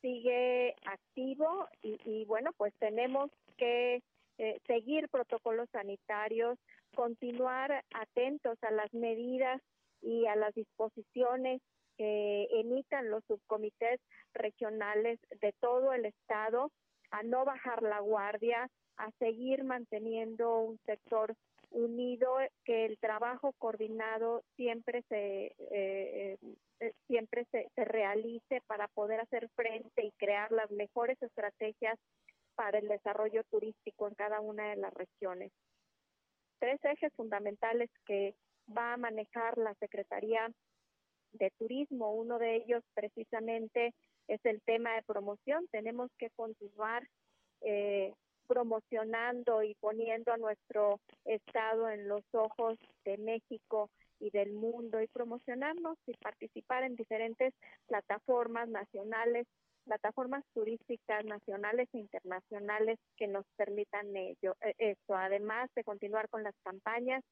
sigue activo y, bueno, pues tenemos que eh, seguir protocolos sanitarios, continuar atentos a las medidas y a las disposiciones que emitan los subcomités regionales de todo el estado, a no bajar la guardia, a seguir manteniendo un sector unido, que el trabajo coordinado siempre se eh, eh, siempre se, se, realice para poder hacer frente y crear las mejores estrategias para el desarrollo turístico en cada una de las regiones. Tres ejes fundamentales que va a manejar la Secretaría de Turismo. Uno de ellos precisamente es el tema de promoción. Tenemos que continuar eh, promocionando y poniendo a nuestro estado en los ojos de México y del mundo y promocionarnos y participar en diferentes plataformas nacionales, plataformas turísticas nacionales e internacionales que nos permitan ello, eh, eso, además de continuar con las campañas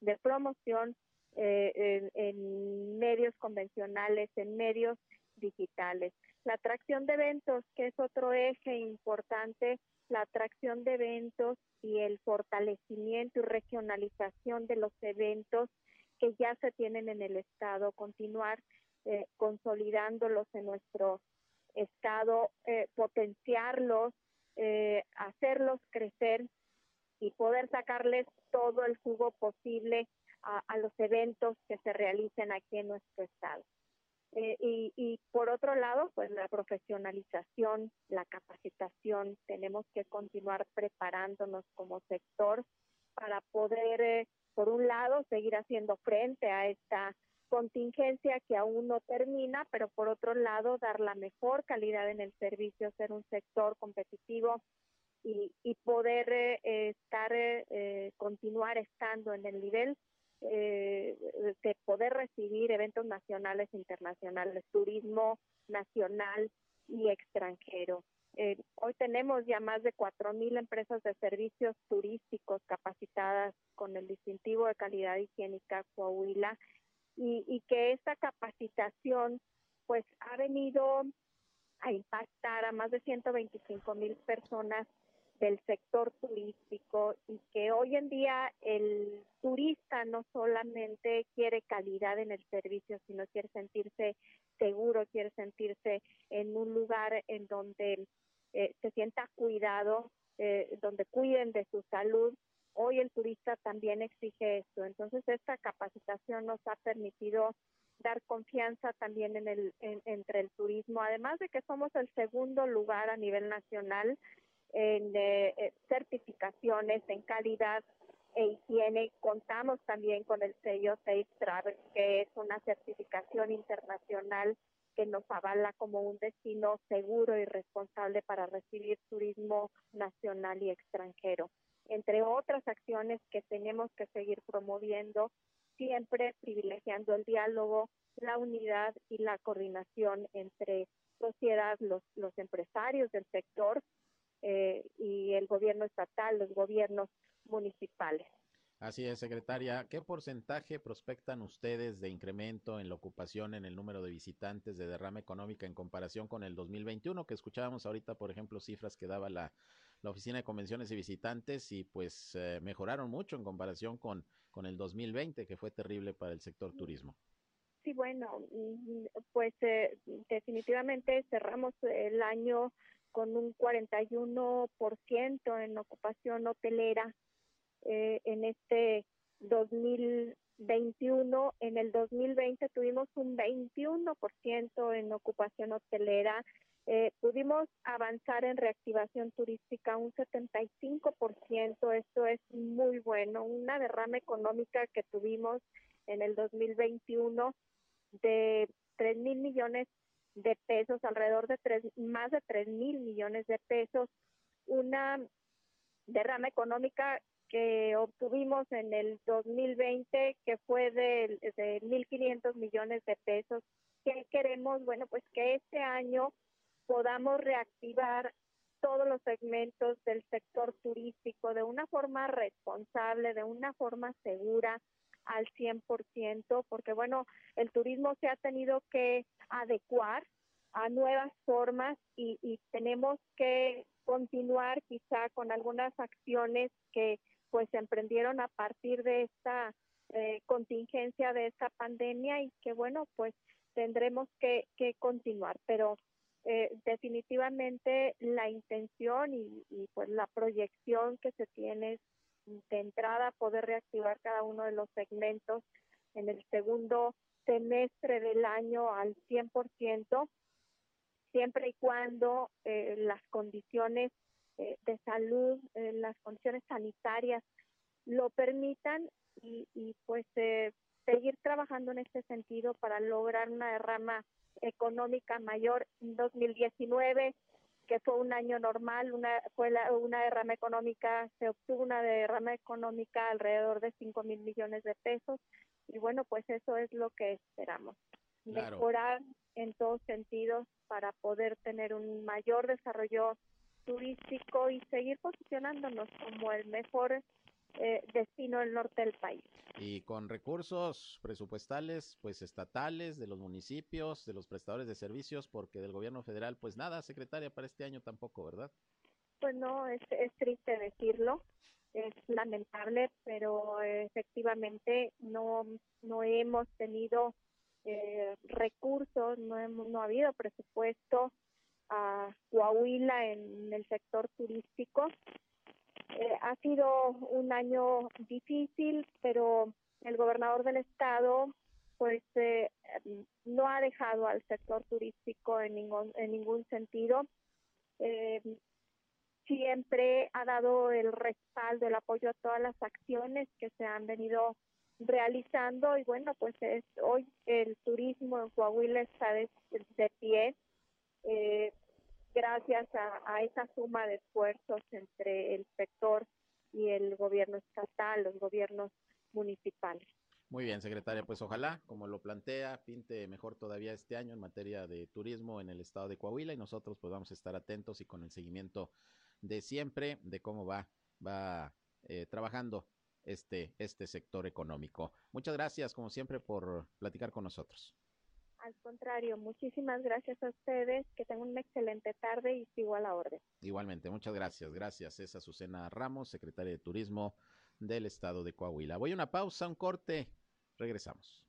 de promoción eh, en medios convencionales, en medios digitales. La atracción de eventos, que es otro eje importante la atracción de eventos y el fortalecimiento y regionalización de los eventos que ya se tienen en el Estado, continuar eh, consolidándolos en nuestro Estado, eh, potenciarlos, eh, hacerlos crecer y poder sacarles todo el jugo posible a los eventos que se realicen aquí en nuestro Estado. Eh, y, y, por otro lado, pues la profesionalización, la capacitación, tenemos que continuar preparándonos como sector para poder, eh, por un lado, seguir haciendo frente a esta contingencia que aún no termina, pero por otro lado, dar la mejor calidad en el servicio, ser un sector competitivo y, y poder eh, estar, continuar estando en el nivel eh, de poder recibir eventos nacionales e internacionales, turismo nacional y extranjero. Eh, hoy tenemos ya más de 4.000 empresas de servicios turísticos capacitadas con el distintivo de calidad higiénica Coahuila y, y que esta capacitación pues ha venido a impactar a más de 125 mil personas del sector turístico y que hoy en día el turista no solamente quiere calidad en el servicio, sino quiere sentirse seguro, quiere sentirse en un lugar en donde eh, se sienta cuidado, eh, donde cuiden de su salud. Hoy el turista también exige esto. Entonces, esta capacitación nos ha permitido dar confianza también en el, entre el turismo, además de que somos el segundo lugar a nivel nacional en eh, eh, certificaciones en calidad e higiene. Contamos también con el sello Safe Travel, que es una certificación internacional que nos avala como un destino seguro y responsable para recibir turismo nacional y extranjero. Entre otras acciones que tenemos que seguir promoviendo, siempre privilegiando el diálogo, la unidad y la coordinación entre sociedad, los, los empresarios del sector eh, y el gobierno estatal, los gobiernos municipales. Así es, secretaria. ¿Qué porcentaje prospectan ustedes de incremento en la ocupación en el número de visitantes de derrama económica en comparación con el 2021? Que escuchábamos ahorita, por ejemplo, cifras que daba la, la Oficina de Convenciones y Visitantes y pues eh, mejoraron mucho en comparación con, con el 2020, que fue terrible para el sector turismo. Sí, bueno, mm, pues eh, definitivamente cerramos el año con un 41% en ocupación hotelera eh, en este 2021. En el 2020 tuvimos un 21% en ocupación hotelera. Eh, pudimos avanzar en reactivación turística un 75%. Esto es muy bueno. Una derrama económica que tuvimos en el 2021 de 3 mil millones de pesos, alrededor de tres, más de 3 mil millones de pesos, una derrama económica que obtuvimos en el 2020, que fue de, de 1.500 millones de pesos. ¿Qué queremos? Bueno, pues que este año podamos reactivar todos los segmentos del sector turístico de una forma responsable, de una forma segura, al 100%, porque bueno, el turismo se ha tenido que adecuar a nuevas formas y, y tenemos que continuar quizá con algunas acciones que pues se emprendieron a partir de esta eh, contingencia de esta pandemia y que bueno pues tendremos que, que continuar. Pero eh, definitivamente la intención y, y, pues la proyección que se tiene de entrada poder reactivar cada uno de los segmentos en el segundo semestre del año al 100%, siempre y cuando eh, las condiciones eh, de salud, eh, las condiciones sanitarias lo permitan y, y pues eh, seguir trabajando en este sentido para lograr una derrama económica mayor en 2019 que fue un año normal, una, fue la, una derrama económica, se obtuvo una derrama económica alrededor de 5 mil millones de pesos y bueno, pues eso es lo que esperamos. Claro. Mejorar en todos sentidos para poder tener un mayor desarrollo turístico y seguir posicionándonos como el mejor eh, destino del norte del país. Y con recursos presupuestales, pues estatales, de los municipios, de los prestadores de servicios, porque del gobierno federal, pues nada, secretaria, para este año tampoco, ¿verdad? Pues no, es, es triste decirlo, es lamentable, pero efectivamente no, no hemos tenido eh, recursos, no, hemos, no ha habido presupuesto a Coahuila en el sector turístico eh, ha sido un año difícil, pero el gobernador del estado pues eh, no ha dejado al sector turístico en ningún, en ningún sentido. Eh, siempre ha dado el respaldo, el apoyo a todas las acciones que se han venido realizando y bueno, pues es, hoy el turismo en Coahuila está de, de pie. Eh, gracias a, esa suma de esfuerzos entre el sector y el gobierno estatal, los gobiernos municipales. Muy bien, secretaria, pues ojalá, como lo plantea, pinte mejor todavía este año en materia de turismo en el estado de Coahuila y nosotros pues vamos a estar atentos y con el seguimiento de siempre de cómo va, va eh, trabajando este, este sector económico. Muchas gracias, como siempre, por platicar con nosotros. Al contrario, muchísimas gracias a ustedes, que tengan una excelente tarde y sigo a la orden. Igualmente, muchas gracias. Gracias. Es Azucena Ramos, secretaria de Turismo del Estado de Coahuila. Voy a una pausa, un corte. Regresamos.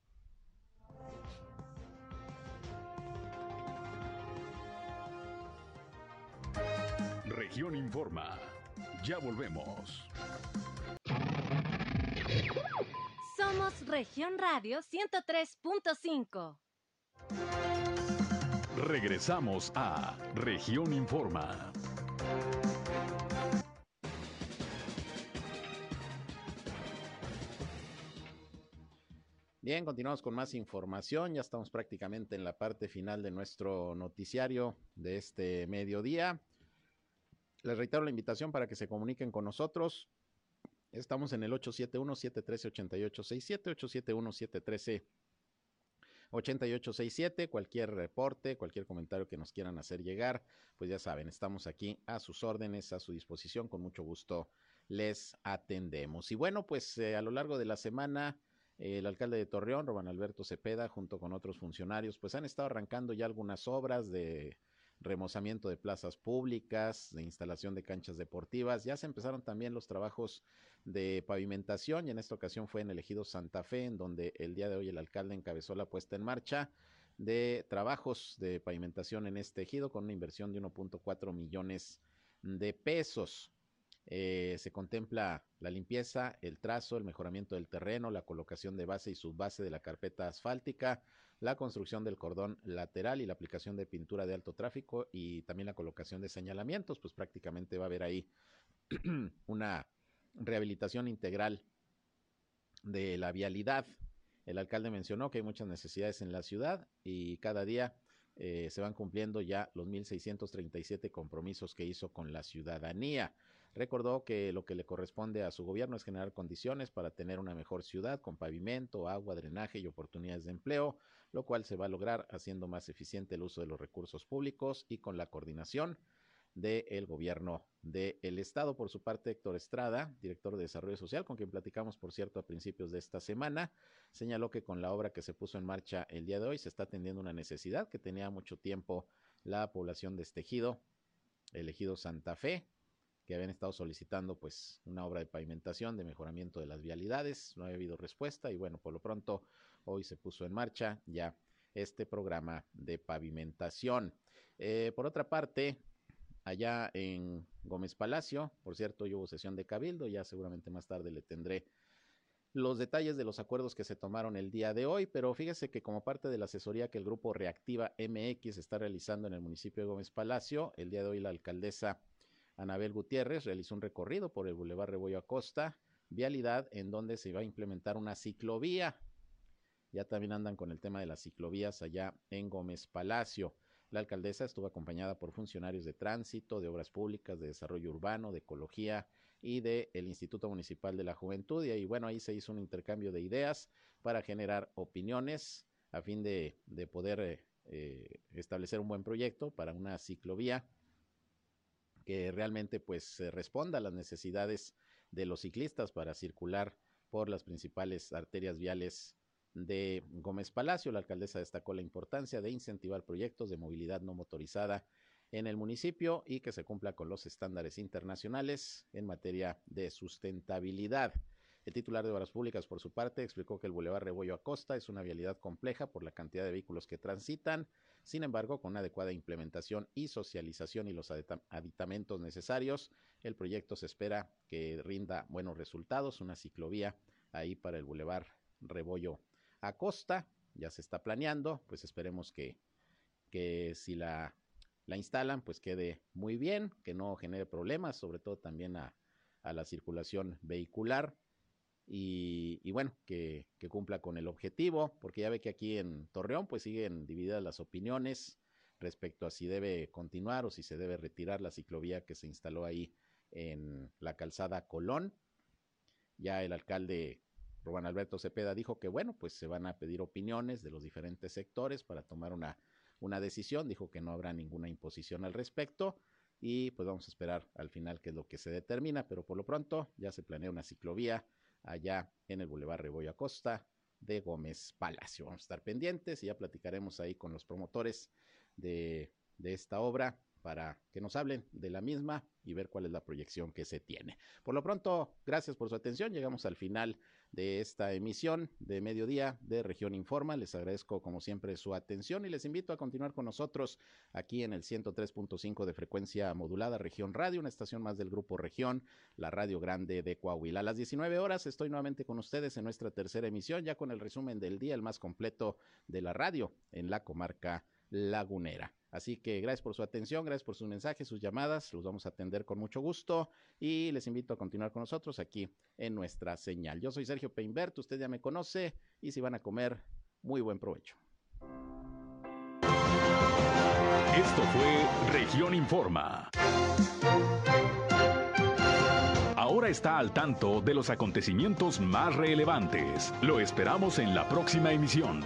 Región Informa. Ya volvemos. Somos Región Radio 103.5. Regresamos a Región Informa. Bien, continuamos con más información. Ya estamos prácticamente en la parte final de nuestro noticiario de este mediodía. Les reitero la invitación para que se comuniquen con nosotros. Estamos en el 871-713-8867, 871-713-8867. Cualquier reporte, cualquier comentario que nos quieran hacer llegar, pues ya saben, estamos aquí a sus órdenes, a su disposición. Con mucho gusto les atendemos. Y bueno, pues eh, a lo largo de la semana el alcalde de Torreón, Roban Alberto Cepeda, junto con otros funcionarios, pues han estado arrancando ya algunas obras de remozamiento de plazas públicas, de instalación de canchas deportivas. Ya se empezaron también los trabajos de pavimentación y en esta ocasión fue en el ejido Santa Fe, en donde el día de hoy el alcalde encabezó la puesta en marcha de trabajos de pavimentación en este ejido con una inversión de 1.4 millones de pesos. Eh, se contempla la limpieza, el trazo, el mejoramiento del terreno, la colocación de base y subbase de la carpeta asfáltica, la construcción del cordón lateral y la aplicación de pintura de alto tráfico y también la colocación de señalamientos, pues prácticamente va a haber ahí *clears throat* una rehabilitación integral de la vialidad. El alcalde mencionó que hay muchas necesidades en la ciudad y cada día eh, se van cumpliendo ya los 1.637 compromisos que hizo con la ciudadanía. Recordó que lo que le corresponde a su gobierno es generar condiciones para tener una mejor ciudad con pavimento, agua, drenaje y oportunidades de empleo, lo cual se va a lograr haciendo más eficiente el uso de los recursos públicos y con la coordinación del gobierno del estado. Por su parte, Héctor Estrada, director de Desarrollo Social, con quien platicamos, por cierto, a principios de esta semana, señaló que con la obra que se puso en marcha el día de hoy se está atendiendo una necesidad que tenía mucho tiempo la población de este ejido, el ejido Santa Fe, que habían estado solicitando pues una obra de pavimentación, de mejoramiento de las vialidades, no había habido respuesta y bueno, por lo pronto hoy se puso en marcha ya este programa de pavimentación. Eh, por otra parte, allá en Gómez Palacio, por cierto, yo hubo sesión de cabildo, ya seguramente más tarde le tendré los detalles de los acuerdos que se tomaron el día de hoy, pero fíjese que como parte de la asesoría que el grupo Reactiva MX está realizando en el municipio de Gómez Palacio, el día de hoy la alcaldesa Anabel Gutiérrez realizó un recorrido por el Boulevard Rebollo Acosta, vialidad en donde se va a implementar una ciclovía. Ya también andan con el tema de las ciclovías allá en Gómez Palacio. La alcaldesa estuvo acompañada por funcionarios de tránsito, de obras públicas, de desarrollo urbano, de ecología y del Instituto Municipal de la Juventud. Y bueno, ahí se hizo un intercambio de ideas para generar opiniones a fin de, poder eh, eh, establecer un buen proyecto para una ciclovía que realmente pues responda a las necesidades de los ciclistas para circular por las principales arterias viales de Gómez Palacio. La alcaldesa destacó la importancia de incentivar proyectos de movilidad no motorizada en el municipio y que se cumpla con los estándares internacionales en materia de sustentabilidad. El titular de Obras Públicas, por su parte, explicó que el Boulevard Rebollo Acosta es una vialidad compleja por la cantidad de vehículos que transitan, sin embargo, con una adecuada implementación y socialización y los aditamentos necesarios, el proyecto se espera que rinda buenos resultados. Una ciclovía ahí para el Boulevard Rebollo Acosta ya se está planeando, pues esperemos que, que si la, la instalan, pues quede muy bien, que no genere problemas, sobre todo también a, a la circulación vehicular y, bueno, que, cumpla con el objetivo, porque ya ve que aquí en Torreón pues siguen divididas las opiniones respecto a si debe continuar o si se debe retirar la ciclovía que se instaló ahí en la calzada Colón. Ya el alcalde Rubén Alberto Cepeda dijo que bueno, pues se van a pedir opiniones de los diferentes sectores para tomar una, una decisión, dijo que no habrá ninguna imposición al respecto y pues vamos a esperar al final qué es lo que se determina, pero por lo pronto ya se planea una ciclovía allá en el Boulevard Rebollo Acosta de Gómez Palacio. Vamos a estar pendientes y ya platicaremos ahí con los promotores de esta obra para que nos hablen de la misma y ver cuál es la proyección que se tiene. Por lo pronto, gracias por su atención. Llegamos al final de esta emisión de mediodía de Región Informa. Les agradezco como siempre su atención y les invito a continuar con nosotros aquí en el 103.5 de frecuencia modulada Región Radio, una estación más del grupo Región, la Radio Grande de Coahuila. A las 19 horas estoy nuevamente con ustedes en nuestra tercera emisión, ya con el resumen del día, el más completo de la radio en la comarca lagunera. Así que gracias por su atención, gracias por sus mensajes, sus llamadas, los vamos a atender con mucho gusto y les invito a continuar con nosotros aquí en nuestra señal. Yo soy Sergio Peinbert, usted ya me conoce y si van a comer, muy buen provecho. Esto fue Región Informa. Ahora está al tanto de los acontecimientos más relevantes. Lo esperamos en la próxima emisión.